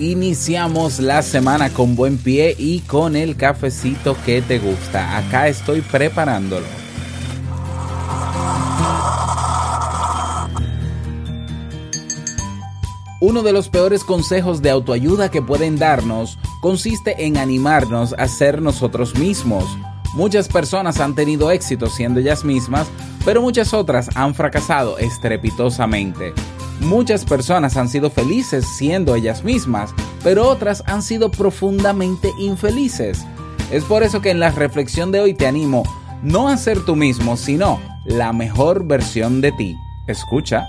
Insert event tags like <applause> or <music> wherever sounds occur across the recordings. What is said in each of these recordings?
Iniciamos la semana con buen pie y con el cafecito que te gusta. Acá estoy preparándolo. Uno de los peores consejos de autoayuda que pueden darnos consiste en animarnos a ser nosotros mismos. Muchas personas han tenido éxito siendo ellas mismas, pero muchas otras han fracasado estrepitosamente. Muchas personas han sido felices siendo ellas mismas, pero otras han sido profundamente infelices. Es por eso que en la reflexión de hoy te animo no a ser tú mismo, sino la mejor versión de ti. Escucha.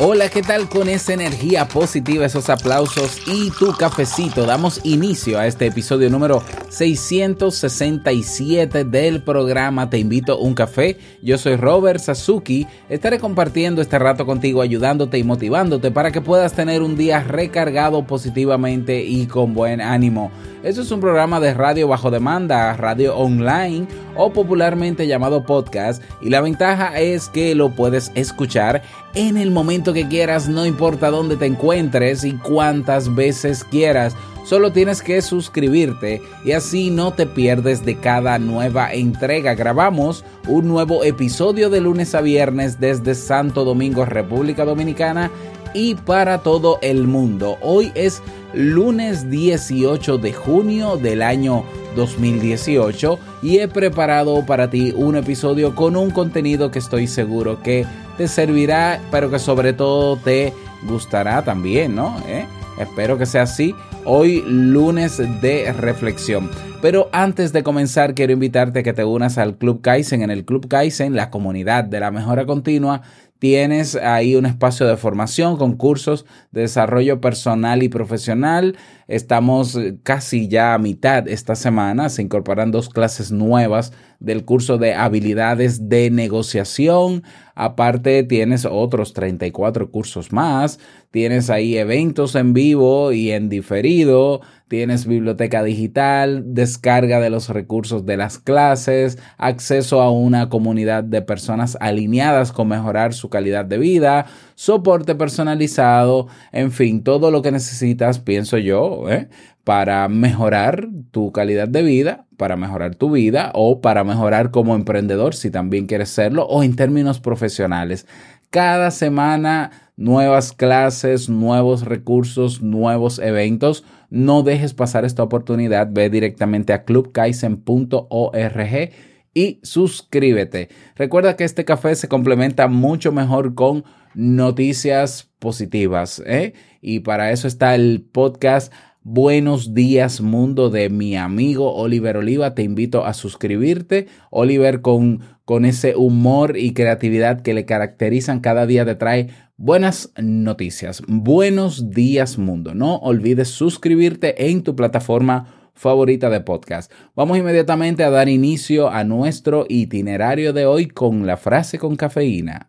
Hola, ¿qué tal con esa energía positiva, esos aplausos y tu cafecito? Damos inicio a este episodio número 667 del programa Te invito a un café. Yo soy Robert Sasuki. Estaré compartiendo este rato contigo, ayudándote y motivándote para que puedas tener un día recargado positivamente y con buen ánimo. Eso es un programa de radio bajo demanda, radio online o popularmente llamado podcast y la ventaja es que lo puedes escuchar en el momento que quieras, no importa dónde te encuentres y cuántas veces quieras. Solo tienes que suscribirte y así no te pierdes de cada nueva entrega. Grabamos un nuevo episodio de lunes a viernes desde Santo Domingo, República Dominicana y para todo el mundo. Hoy es lunes 18 de junio del año 2018 y he preparado para ti un episodio con un contenido que estoy seguro que te servirá, pero que sobre todo te gustará también, ¿no? ¿Eh? Espero que sea así. Hoy lunes de reflexión. Pero antes de comenzar quiero invitarte a que te unas al Club Kaizen. En el Club Kaizen, la comunidad de la mejora continua, Tienes ahí un espacio de formación con cursos de desarrollo personal y profesional. Estamos eh, casi ya a mitad esta semana. Se incorporan dos clases nuevas del curso de habilidades de negociación. Aparte tienes otros 34 cursos más. Tienes ahí eventos en vivo y en diferido tienes biblioteca digital, descarga de los recursos de las clases, acceso a una comunidad de personas alineadas con mejorar su calidad de vida, soporte personalizado, en fin, todo lo que necesitas, pienso yo, ¿eh? para mejorar tu calidad de vida, para mejorar tu vida o para mejorar como emprendedor si también quieres serlo o en términos profesionales. Cada semana nuevas clases, nuevos recursos, nuevos eventos. No dejes pasar esta oportunidad. Ve directamente a clubkaisen.org y suscríbete. Recuerda que este café se complementa mucho mejor con noticias positivas. ¿eh? Y para eso está el podcast Buenos días mundo de mi amigo Oliver Oliva. Te invito a suscribirte. Oliver con, con ese humor y creatividad que le caracterizan cada día te trae buenas noticias. Buenos días mundo. No olvides suscribirte en tu plataforma favorita de podcast. Vamos inmediatamente a dar inicio a nuestro itinerario de hoy con la frase con cafeína.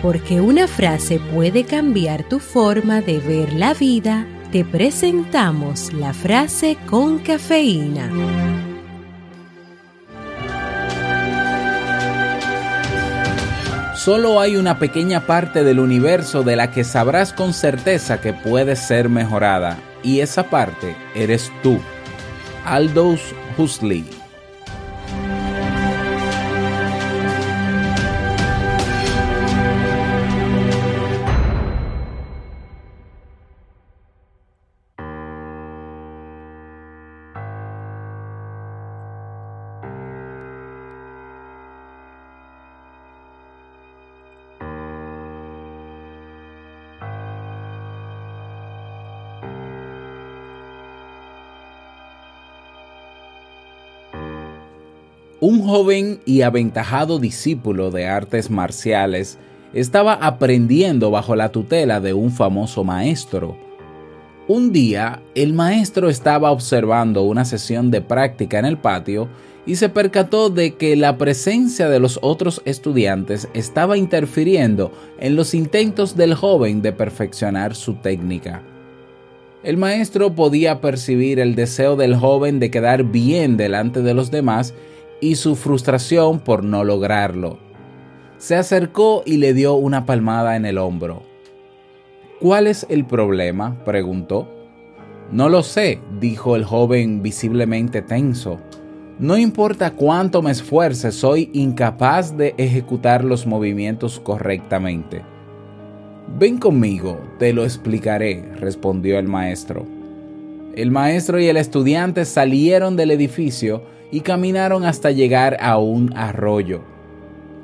Porque una frase puede cambiar tu forma de ver la vida, te presentamos la frase con cafeína. Solo hay una pequeña parte del universo de la que sabrás con certeza que puede ser mejorada, y esa parte eres tú. Aldous Huxley Un joven y aventajado discípulo de artes marciales estaba aprendiendo bajo la tutela de un famoso maestro. Un día, el maestro estaba observando una sesión de práctica en el patio y se percató de que la presencia de los otros estudiantes estaba interfiriendo en los intentos del joven de perfeccionar su técnica. El maestro podía percibir el deseo del joven de quedar bien delante de los demás y su frustración por no lograrlo. Se acercó y le dio una palmada en el hombro. ¿Cuál es el problema? preguntó. No lo sé, dijo el joven visiblemente tenso. No importa cuánto me esfuerce, soy incapaz de ejecutar los movimientos correctamente. Ven conmigo, te lo explicaré, respondió el maestro. El maestro y el estudiante salieron del edificio y caminaron hasta llegar a un arroyo.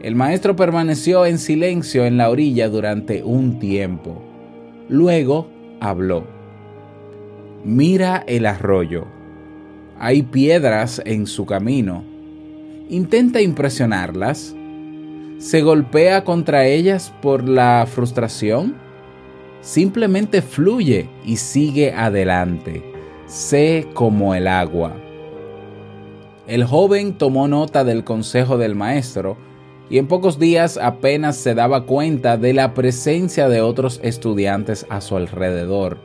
El maestro permaneció en silencio en la orilla durante un tiempo. Luego habló. Mira el arroyo. Hay piedras en su camino. Intenta impresionarlas. ¿Se golpea contra ellas por la frustración? Simplemente fluye y sigue adelante. Sé como el agua. El joven tomó nota del consejo del maestro y en pocos días apenas se daba cuenta de la presencia de otros estudiantes a su alrededor.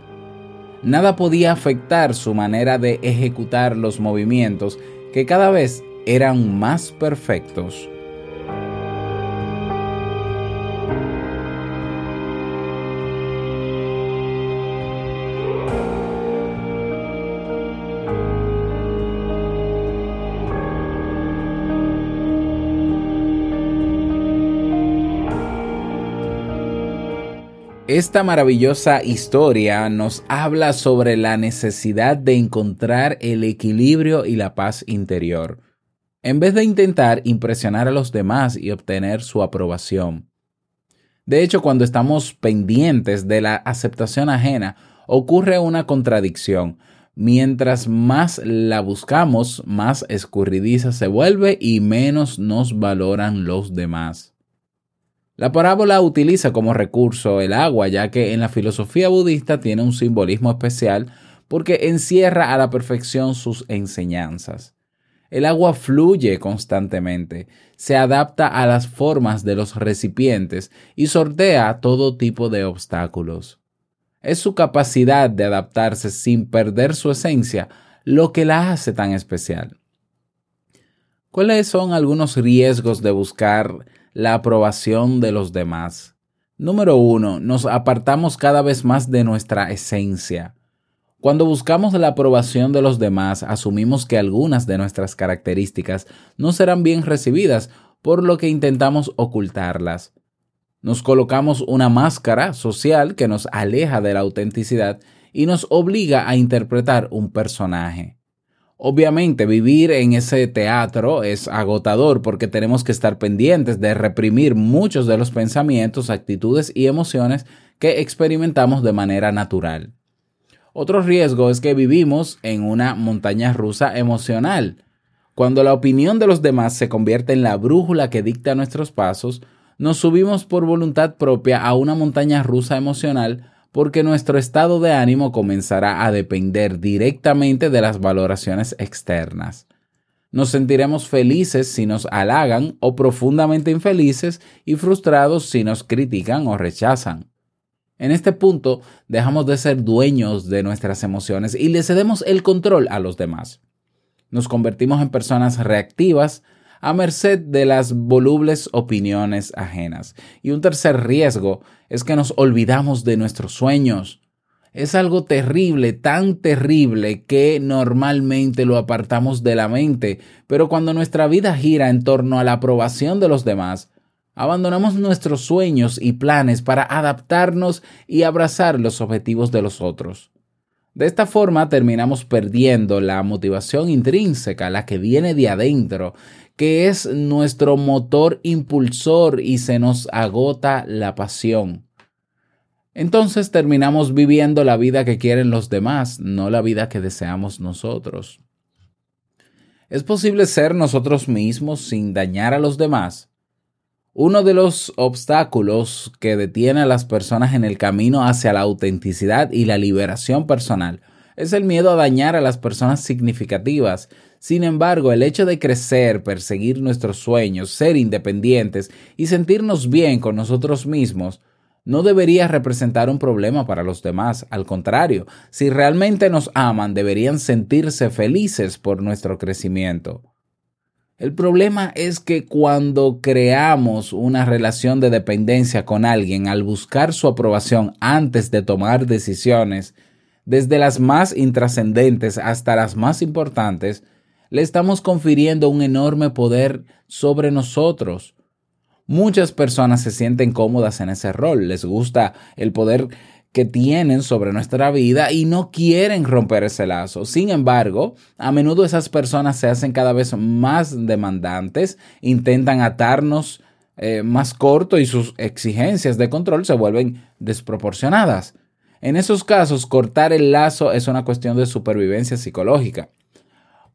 Nada podía afectar su manera de ejecutar los movimientos que cada vez eran más perfectos. Esta maravillosa historia nos habla sobre la necesidad de encontrar el equilibrio y la paz interior, en vez de intentar impresionar a los demás y obtener su aprobación. De hecho, cuando estamos pendientes de la aceptación ajena, ocurre una contradicción. Mientras más la buscamos, más escurridiza se vuelve y menos nos valoran los demás. La parábola utiliza como recurso el agua, ya que en la filosofía budista tiene un simbolismo especial porque encierra a la perfección sus enseñanzas. El agua fluye constantemente, se adapta a las formas de los recipientes y sortea todo tipo de obstáculos. Es su capacidad de adaptarse sin perder su esencia lo que la hace tan especial. ¿Cuáles son algunos riesgos de buscar la aprobación de los demás. Número uno, nos apartamos cada vez más de nuestra esencia. Cuando buscamos la aprobación de los demás, asumimos que algunas de nuestras características no serán bien recibidas, por lo que intentamos ocultarlas. Nos colocamos una máscara social que nos aleja de la autenticidad y nos obliga a interpretar un personaje. Obviamente vivir en ese teatro es agotador porque tenemos que estar pendientes de reprimir muchos de los pensamientos, actitudes y emociones que experimentamos de manera natural. Otro riesgo es que vivimos en una montaña rusa emocional. Cuando la opinión de los demás se convierte en la brújula que dicta nuestros pasos, nos subimos por voluntad propia a una montaña rusa emocional porque nuestro estado de ánimo comenzará a depender directamente de las valoraciones externas. Nos sentiremos felices si nos halagan o profundamente infelices y frustrados si nos critican o rechazan. En este punto dejamos de ser dueños de nuestras emociones y le cedemos el control a los demás. Nos convertimos en personas reactivas, a merced de las volubles opiniones ajenas. Y un tercer riesgo es que nos olvidamos de nuestros sueños. Es algo terrible, tan terrible que normalmente lo apartamos de la mente, pero cuando nuestra vida gira en torno a la aprobación de los demás, abandonamos nuestros sueños y planes para adaptarnos y abrazar los objetivos de los otros. De esta forma terminamos perdiendo la motivación intrínseca, la que viene de adentro, que es nuestro motor impulsor y se nos agota la pasión. Entonces terminamos viviendo la vida que quieren los demás, no la vida que deseamos nosotros. ¿Es posible ser nosotros mismos sin dañar a los demás? Uno de los obstáculos que detiene a las personas en el camino hacia la autenticidad y la liberación personal es el miedo a dañar a las personas significativas. Sin embargo, el hecho de crecer, perseguir nuestros sueños, ser independientes y sentirnos bien con nosotros mismos no debería representar un problema para los demás. Al contrario, si realmente nos aman, deberían sentirse felices por nuestro crecimiento. El problema es que cuando creamos una relación de dependencia con alguien al buscar su aprobación antes de tomar decisiones, desde las más intrascendentes hasta las más importantes, le estamos confiriendo un enorme poder sobre nosotros. Muchas personas se sienten cómodas en ese rol, les gusta el poder que tienen sobre nuestra vida y no quieren romper ese lazo. Sin embargo, a menudo esas personas se hacen cada vez más demandantes, intentan atarnos eh, más corto y sus exigencias de control se vuelven desproporcionadas. En esos casos, cortar el lazo es una cuestión de supervivencia psicológica.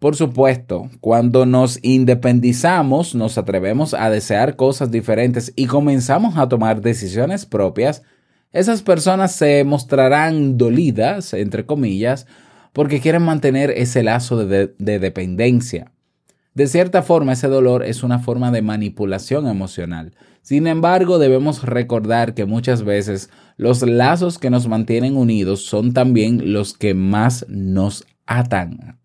Por supuesto, cuando nos independizamos, nos atrevemos a desear cosas diferentes y comenzamos a tomar decisiones propias, esas personas se mostrarán dolidas, entre comillas, porque quieren mantener ese lazo de, dependencia. De cierta forma, ese dolor es una forma de manipulación emocional. Sin embargo, debemos recordar que muchas veces los lazos que nos mantienen unidos son también los que más nos atan.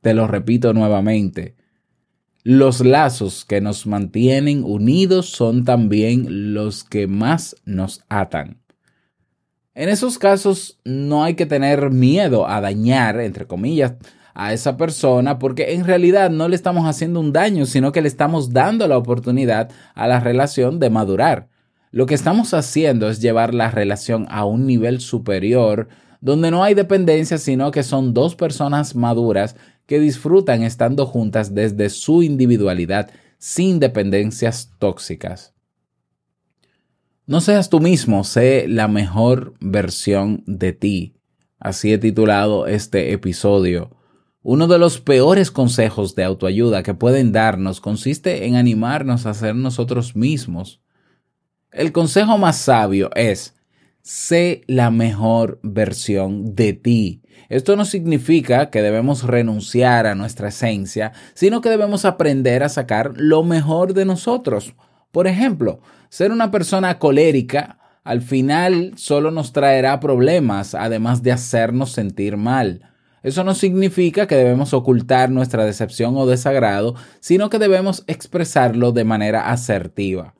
Te lo repito nuevamente. Los lazos que nos mantienen unidos son también los que más nos atan. En esos casos no hay que tener miedo a dañar, entre comillas, a esa persona porque en realidad no le estamos haciendo un daño, sino que le estamos dando la oportunidad a la relación de madurar. Lo que estamos haciendo es llevar la relación a un nivel superior donde no hay dependencia, sino que son dos personas maduras que disfrutan estando juntas desde su individualidad sin dependencias tóxicas. No seas tú mismo, sé la mejor versión de ti. Así he titulado este episodio. Uno de los peores consejos de autoayuda que pueden darnos consiste en animarnos a ser nosotros mismos. El consejo más sabio es, sé la mejor versión de ti. Esto no significa que debemos renunciar a nuestra esencia, sino que debemos aprender a sacar lo mejor de nosotros. Por ejemplo, ser una persona colérica al final solo nos traerá problemas, además de hacernos sentir mal. Eso no significa que debemos ocultar nuestra decepción o desagrado, sino que debemos expresarlo de manera asertiva.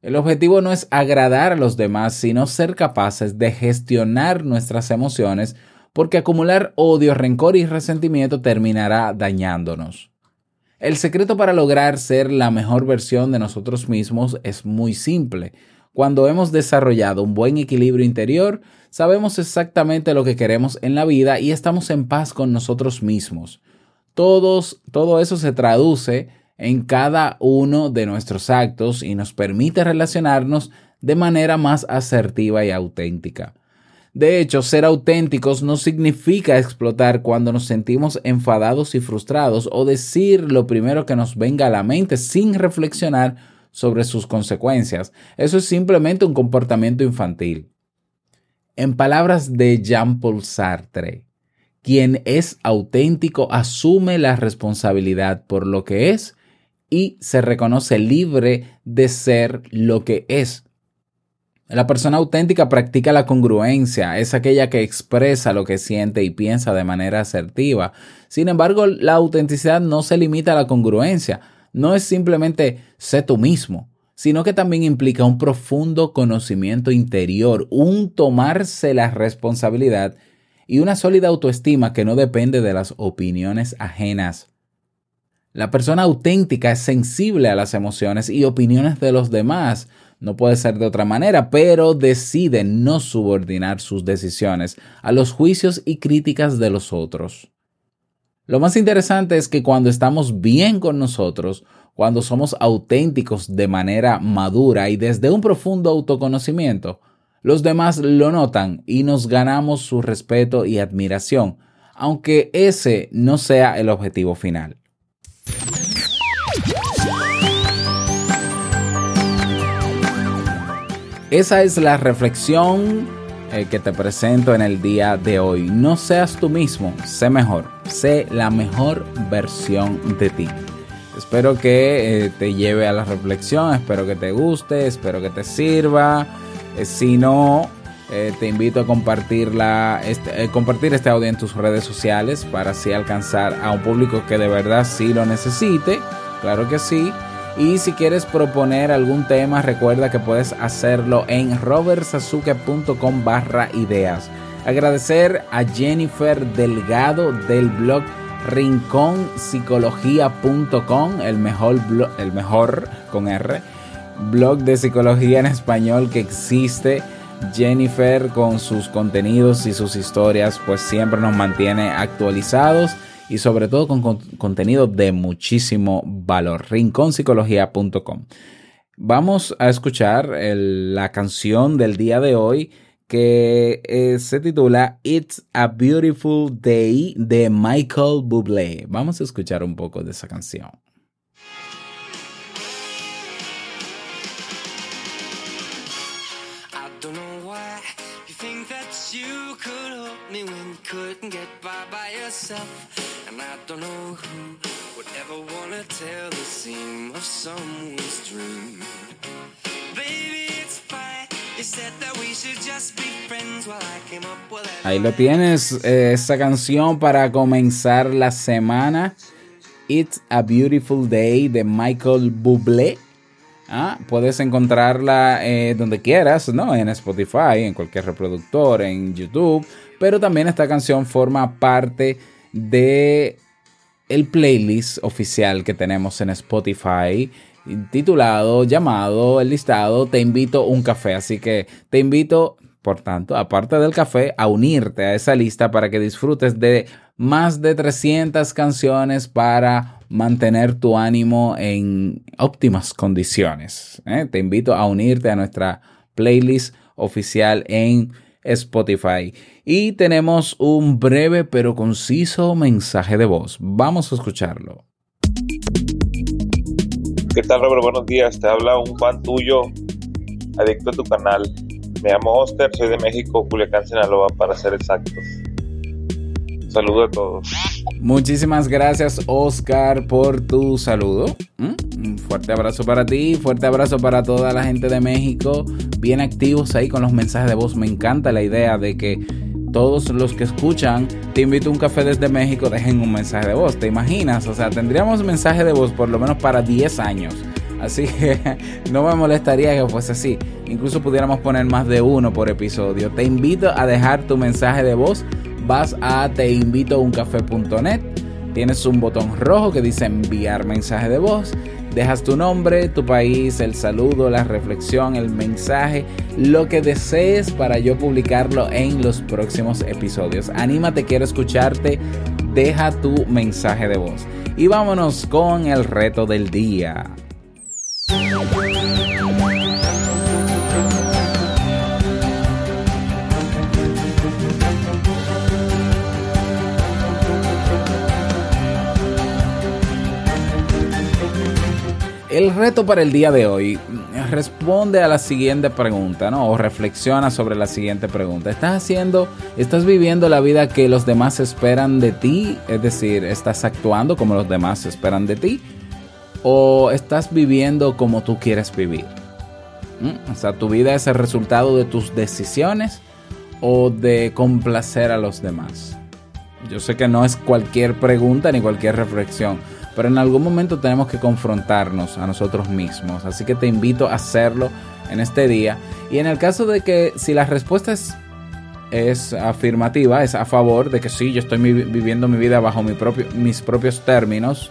El objetivo no es agradar a los demás, sino ser capaces de gestionar nuestras emociones, porque acumular odio, rencor y resentimiento terminará dañándonos. El secreto para lograr ser la mejor versión de nosotros mismos es muy simple. Cuando hemos desarrollado un buen equilibrio interior, sabemos exactamente lo que queremos en la vida y estamos en paz con nosotros mismos. Todos, todo eso se traduce en cada uno de nuestros actos y nos permite relacionarnos de manera más asertiva y auténtica. De hecho, ser auténticos no significa explotar cuando nos sentimos enfadados y frustrados o decir lo primero que nos venga a la mente sin reflexionar sobre sus consecuencias. Eso es simplemente un comportamiento infantil. En palabras de Jean-Paul Sartre, quien es auténtico asume la responsabilidad por lo que es y se reconoce libre de ser lo que es la persona auténtica practica la congruencia, es aquella que expresa lo que siente y piensa de manera asertiva. Sin embargo, la autenticidad no se limita a la congruencia, no es simplemente sé tú mismo, sino que también implica un profundo conocimiento interior, un tomarse la responsabilidad y una sólida autoestima que no depende de las opiniones ajenas. La persona auténtica es sensible a las emociones y opiniones de los demás, no puede ser de otra manera, pero decide no subordinar sus decisiones a los juicios y críticas de los otros. Lo más interesante es que cuando estamos bien con nosotros, cuando somos auténticos de manera madura y desde un profundo autoconocimiento, los demás lo notan y nos ganamos su respeto y admiración, aunque ese no sea el objetivo final. Esa es la reflexión eh, que te presento en el día de hoy. No seas tú mismo, sé mejor, sé la mejor versión de ti. Espero que eh, te lleve a la reflexión, espero que te guste, espero que te sirva. Eh, si no, te invito a este, compartir este audio en tus redes sociales para así alcanzar a un público que de verdad sí lo necesite. Claro que sí. Y si quieres proponer algún tema, recuerda que puedes hacerlo en robertsazuke.com barra ideas. Agradecer a Jennifer Delgado del blog rinconpsicología.com, el mejor, blog, el mejor con R, blog de psicología en español que existe. Jennifer con sus contenidos y sus historias pues siempre nos mantiene actualizados y sobre todo con, contenido de muchísimo valor. rinconpsicología.com. Vamos a escuchar la canción del día de hoy que eh, se titula It's a Beautiful Day de Michael Bublé. Vamos a escuchar un poco de esa canción. don't know who would ever wanna tell the seam of someone's dream. Baby, it's fine. You said that we should just be friends while I came up with that. Ahí lo tienes, eh, esa canción para comenzar la semana. It's a Beautiful Day de Michael Bublé. Ah, puedes encontrarla eh, donde quieras, ¿no? En Spotify, en cualquier reproductor, en YouTube. Pero también esta canción forma parte de el playlist oficial que tenemos en Spotify titulado, llamado, el listado, te invito un café. Así que te invito, por tanto, aparte del café, a unirte a esa lista para que disfrutes de más de 300 canciones para mantener tu ánimo en óptimas condiciones. ¿eh? Te invito a unirte a nuestra playlist oficial en Spotify. Y tenemos un breve pero conciso mensaje de voz. Vamos a escucharlo. ¿Qué tal, Robert? Buenos días. Te habla un fan tuyo, adicto a tu canal. Me llamo Oscar, soy de México, Culiacán, Sinaloa, para ser exactos. Saludo a todos. Muchísimas gracias, Oscar, por tu saludo. ¿Mm? Un fuerte abrazo para ti, fuerte abrazo para toda la gente de México. Bien activos ahí con los mensajes de voz. Me encanta la idea de que todos los que escuchan, te invito a un café desde México, dejen un mensaje de voz. ¿Te imaginas? O sea, tendríamos mensaje de voz por lo menos para 10 años. Así que <laughs> no me molestaría que fuese así. Incluso pudiéramos poner más de uno por episodio. Te invito a dejar tu mensaje de voz vas a teinvitouncafé.net, tienes un botón rojo que dice enviar mensaje de voz, dejas tu nombre, tu país, el saludo, la reflexión, el mensaje, lo que desees para yo publicarlo en los próximos episodios. Anímate, quiero escucharte, deja tu mensaje de voz. Y vámonos con el reto del día. El reto para el día de hoy responde a la siguiente pregunta, ¿no? O reflexiona sobre la siguiente pregunta. ¿Estás haciendo, estás viviendo la vida que los demás esperan de ti? Es decir, ¿estás actuando como los demás esperan de ti? ¿O estás viviendo como tú quieres vivir? ¿Mm? O sea, ¿tu vida es el resultado de tus decisiones o de complacer a los demás? Yo sé que no es cualquier pregunta ni cualquier reflexión pero en algún momento tenemos que confrontarnos a nosotros mismos. Así que te invito a hacerlo en este día. Y en el caso de que si la respuesta es, afirmativa, es a favor de que sí, yo estoy viviendo mi vida bajo mis propios términos,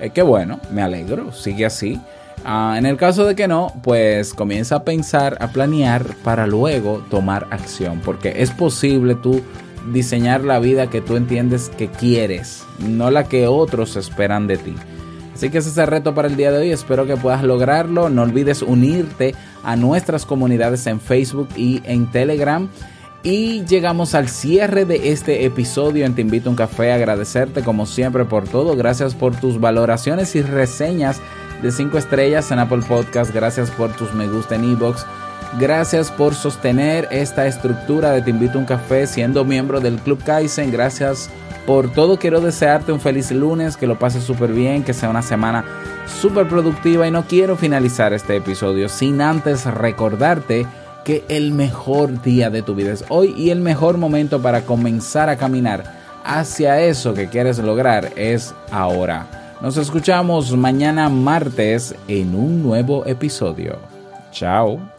eh, qué bueno, me alegro, sigue así. Ah, en el caso de que no, pues comienza a pensar, a planear para luego tomar acción, porque es posible tú diseñar la vida que tú entiendes que quieres, no la que otros esperan de ti. Así que ese es el reto para el día de hoy, espero que puedas lograrlo. No olvides unirte a nuestras comunidades en Facebook y en Telegram. Y llegamos al cierre de este episodio en Te Invito a un Café. Agradecerte como siempre por todo. Gracias por tus valoraciones y reseñas de 5 estrellas en Apple Podcast. Gracias por tus me gusta en Ebox Gracias por sostener esta estructura de Te invito a un café siendo miembro del Club Kaizen. Gracias por todo. Quiero desearte un feliz lunes, que lo pases súper bien, que sea una semana súper productiva y no quiero finalizar este episodio sin antes recordarte que el mejor día de tu vida es hoy y el mejor momento para comenzar a caminar hacia eso que quieres lograr es ahora. Nos escuchamos mañana martes en un nuevo episodio. Chao.